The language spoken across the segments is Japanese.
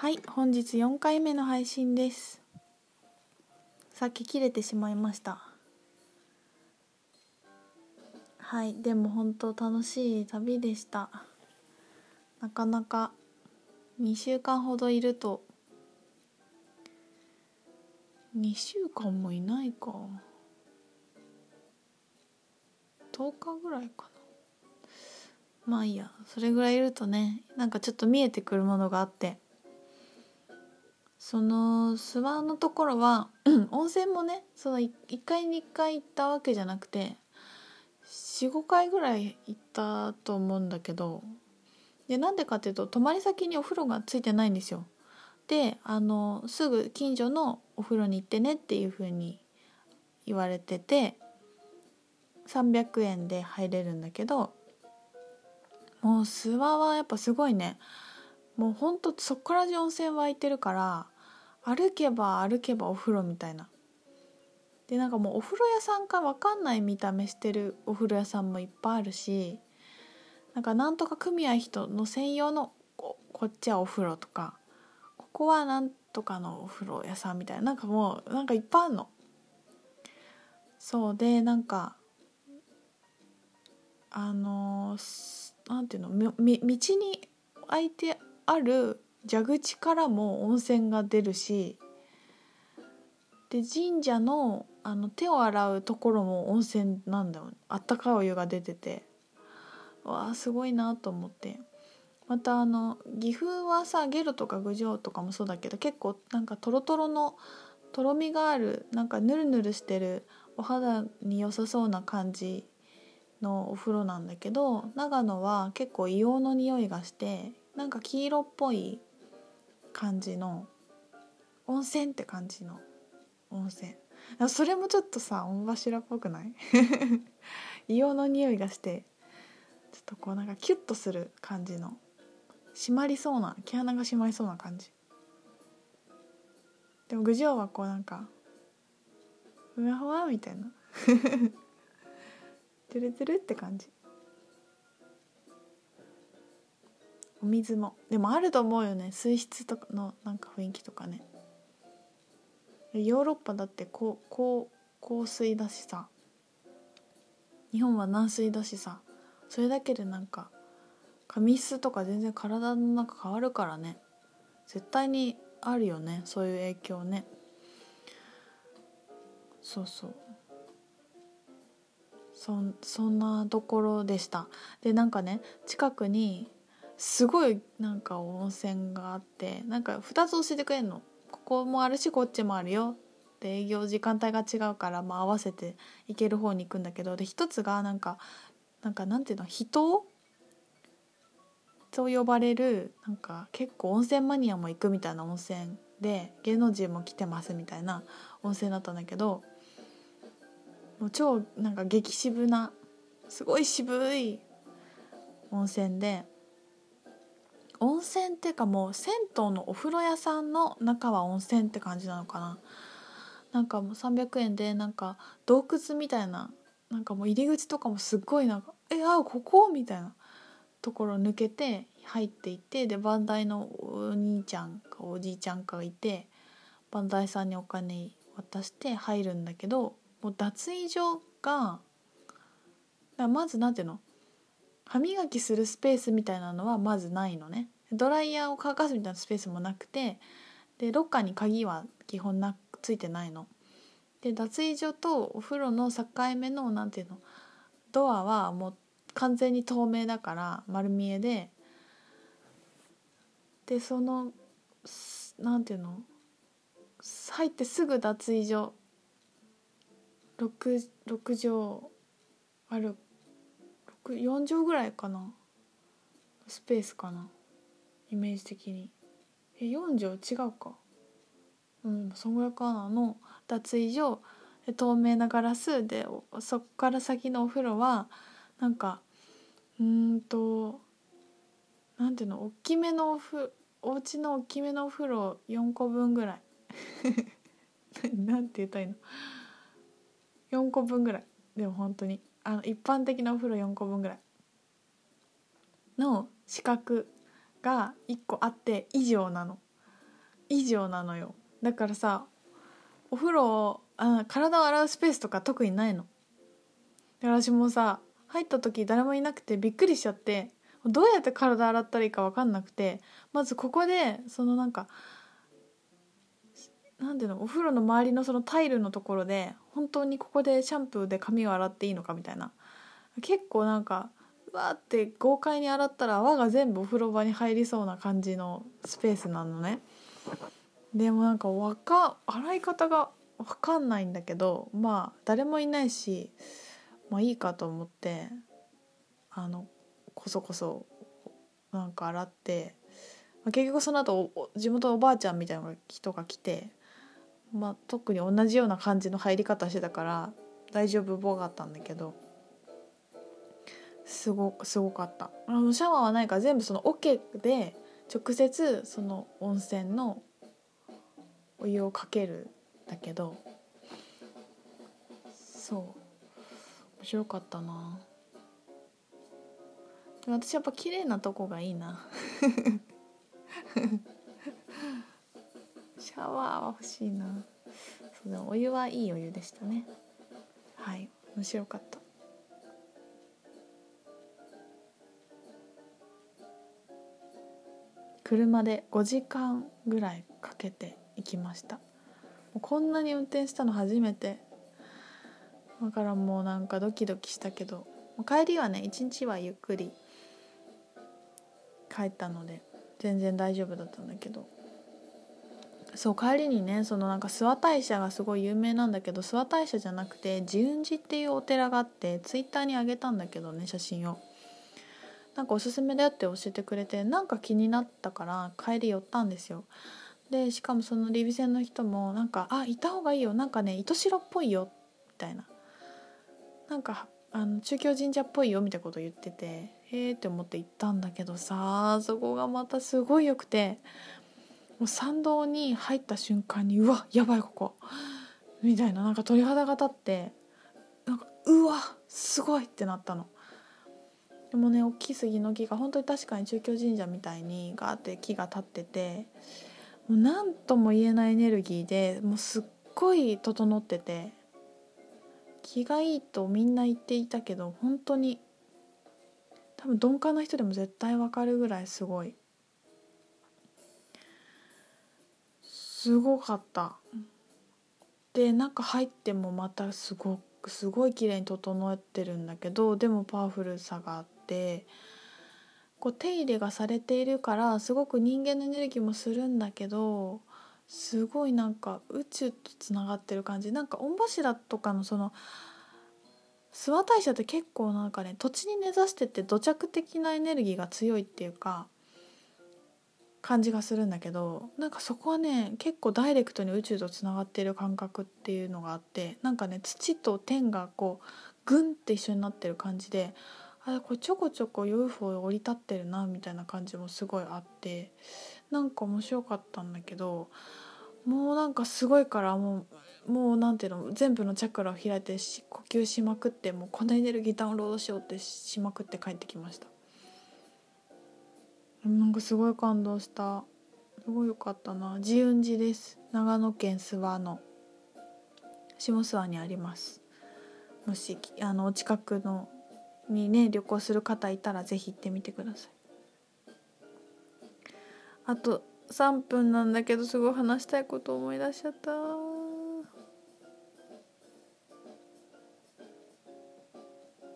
はい本日4回目の配信です。さっき切れてしまいました。はいでも本当楽しい旅でした。なかなか2週間ほどいると。2週間もいないか。10日ぐらいかな。まあいいやそれぐらいいるとねなんかちょっと見えてくるものがあって。その諏訪のところは温泉もねその1回2回行ったわけじゃなくて45回ぐらい行ったと思うんだけどでなんでかっていうと泊まり先にお風呂がついてないんですよ。であのすぐ近所のお風呂に行ってねっていう風に言われてて300円で入れるんだけどもう諏訪はやっぱすごいねもうほんとそこから中温泉湧いてるから歩けば歩けばお風呂みたいなでなんかもうお風呂屋さんか分かんない見た目してるお風呂屋さんもいっぱいあるしなんかなんとか組合人の専用のこっちはお風呂とかここはなんとかのお風呂屋さんみたいななんかもうなんかいっぱいあるの。そうでなんかあのなんていうのみ道に開いてある蛇口からも温泉が出るしで神社のあの手を洗うところも温泉なんだよあったかいお湯が出てて。わあすごいなと思って。またあの岐阜はさゲルとか郡上とかもそうだけど結構なんかトロトロのとろみがあるなんかヌルヌルしてるお肌に良さそうな感じのお風呂なんだけど長野は結構硫黄の匂いがしてなんか黄色っぽい感じの温泉って感じの温泉。それもちょっとさ御柱っぽくない？硫黄の匂いがしてちょっとこうなんかキュッとする感じの締まりそうな毛穴が締まりそうな感じ。でも郡上はこうなんかふわふわみたいな。トゥルトゥルって感じ。お水も。でもあると思うよね。水質とかのなんか雰囲気とかね。ヨーロッパだってこうこう硬水だしさ。日本は軟水だしさ。それだけでなんか髪質とか全然体の中変わるからね。絶対にあるよね。そういう影響ね。そうそう。そそんなところでした。でなんかね近くにすごいなんか温泉があってなんか2つ教えてくれんの。ここもあるしこっちもあるよ。で営業時間帯が違うから、まあ、合わせて行ける方に行くんだけど。で一つがなんかなんかなんていうの？人と呼ばれるなんか結構温泉マニアも行くみたいな温泉で芸能人も来てますみたいな温泉だったんだけどもう超なんか激渋なすごい渋い温泉で温泉っていうかもう銭湯のお風呂屋さんの中は温泉って感じなのかななんかもう300円でなんか洞窟みたいななんかもう入り口とかもすっごいなんか「えあここ?」みたいなところ抜けて入っていってでバンダイのお兄ちゃんかおじいちゃんかがいてバンダイさんにお金渡して入るんだけどもう脱衣所がまず何ていうの？歯磨きするスペースみたいなのはまずないのねドライヤーを乾かすみたいなスペースもなくてでロッカーに鍵は基本なついてないの。で脱衣所とお風呂の境目の何ていうのドアはもう完全に透明だから丸見えででその何ていうの入ってすぐ脱衣所 6, 6畳ある4畳ぐらいかな。スペースかな。イメージ的に。え4畳違うか。うんそんぐらいかなの脱衣所。透明なガラスでそっから先のお風呂はなんかうんとなんていうの？大きめのおふお家の大きめのお風呂4個分ぐらい。なんて言ったいいの？4個分ぐらい。でも本当に。あの一般的なお風呂4個分ぐらい。の四角が1個あって以上なの。以上なのよ。だからさお風呂あ体を洗うスペースとか特にないの。私もさ入った時誰もいなくてびっくりしちゃってどうやって体洗ったらいいか分かんなくてまずここでそのなんかなんていうのお風呂の周りのそのタイルのところで本当にここでシャンプーで髪を洗っていいのかみたいな。結構なんかうわーって豪快に洗ったら泡が全部お風呂場に入りそうな感じのスペースなのね。でもなんかか洗い方が分かんないんだけどまあ誰もいないしまあいいかと思ってあのこそこそなんか洗って、まあ、結局その後地元のおばあちゃんみたいな人が来てまあ、特に同じような感じの入り方してたから大丈夫っぽかったんだけどすごすごかった。あのシャワーはないから全部その桶で直接その温泉のお湯をかけるだけどそう。面白かったな。私やっぱ綺麗なとこがいいな。シャワーは欲しいな。そうお湯はいいお湯でしたね。はい面白かった。車で5時間ぐらいかけて行きました。もうこんなに運転したの初めて。だからもうなんかドキドキしたけど。帰りはね一日はゆっくり帰ったので全然大丈夫だったんだけど。そう帰りにねそのなんか諏訪大社がすごい有名なんだけど諏訪大社じゃなくて慈雲寺っていうお寺があってツイッターにあげたんだけどね写真を。なんかおすすめだよって教えてくれてなんか気になったから帰り寄ったんですよ。でしかもそのリビセンの人もなんか「あいた方がいいよなんかね糸代っぽいよ」みたいななんかあの中京神社っぽいよみたいなこと言っててへえって思って行ったんだけどさそこがまたすごい良くてもう参道に入った瞬間にうわやばいここみたいななんか鳥肌が立ってなんかうわすごいってなったの。でもね大きい杉の木が本当に確かに中京神社みたいにガーって木が立っててもう何とも言えないエネルギーでもうすっごい整ってて気がいいとみんな言っていたけど本当に多分鈍感な人でも絶対わかるぐらいすごいすごかった。で中入ってもまたすごくすごい綺麗に整ってるんだけどでもパワフルさがあってこう手入れがされているからすごく人間のエネルギーもするんだけどすごいなんか宇宙とつながってる感じ。なんか御柱とかのその諏訪大社って結構なんかね土地に根ざしてて土着的なエネルギーが強いっていうか感じがするんだけどなんかそこはね結構ダイレクトに宇宙とつながっている感覚っていうのがあってなんかね土と天がこうグンって一緒になってる感じであこれちょこちょこ UFO 降り立ってるなみたいな感じもすごいあってなんか面白かったんだけどもうなんかすごいからもうもうなんていうの全部のチャクラを開いて呼吸しまくってもうこのエネルギーダウンロードしようってしまくって帰ってきました。なんかすごい感動した。すごい良かったな。慈雲寺です。長野県諏訪の。下諏訪にあります。もしあのお近くのにね旅行する方いたら是非行ってみてください。あと3分なんだけどすごい話したいこと思い出しちゃった。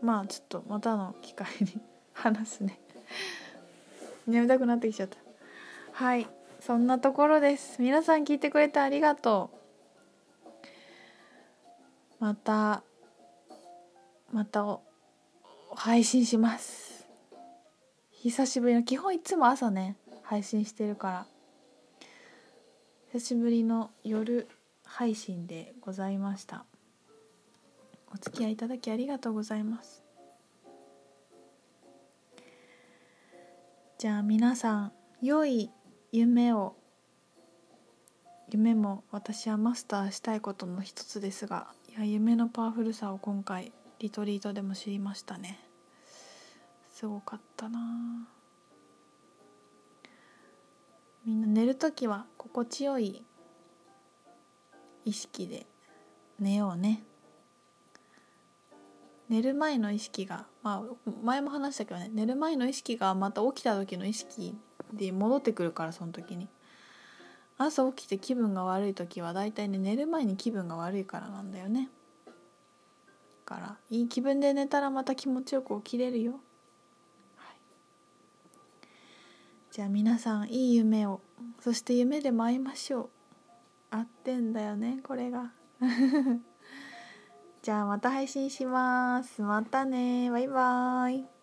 まあちょっとまたの機会に 話すね。眠たくなってきちゃった。はいそんなところです。皆さん聞いてくれてありがとう。またまた配信します。久しぶりの基本いつも朝ね配信してるから。久しぶりの夜配信でございました。お付き合いいただきありがとうございます。じゃあ皆さん良い夢を夢も私はマスターしたいことの一つですがいや夢のパワフルさを今回リトリートでも知りましたね。すごかったな。みんな寝る時は心地よい意識で寝ようね。寝る前の意識がまあ前も話したけどね寝る前の意識がまた起きた時の意識で戻ってくるからその時に。朝起きて気分が悪い時はだいたいね寝る前に気分が悪いからなんだよね。だからいい気分で寝たらまた気持ちよく起きれるよ、はい、じゃあ皆さんいい夢をそして夢でも会いましょう。合ってんだよねこれが。じゃあまた配信します。またね。バイバーイ。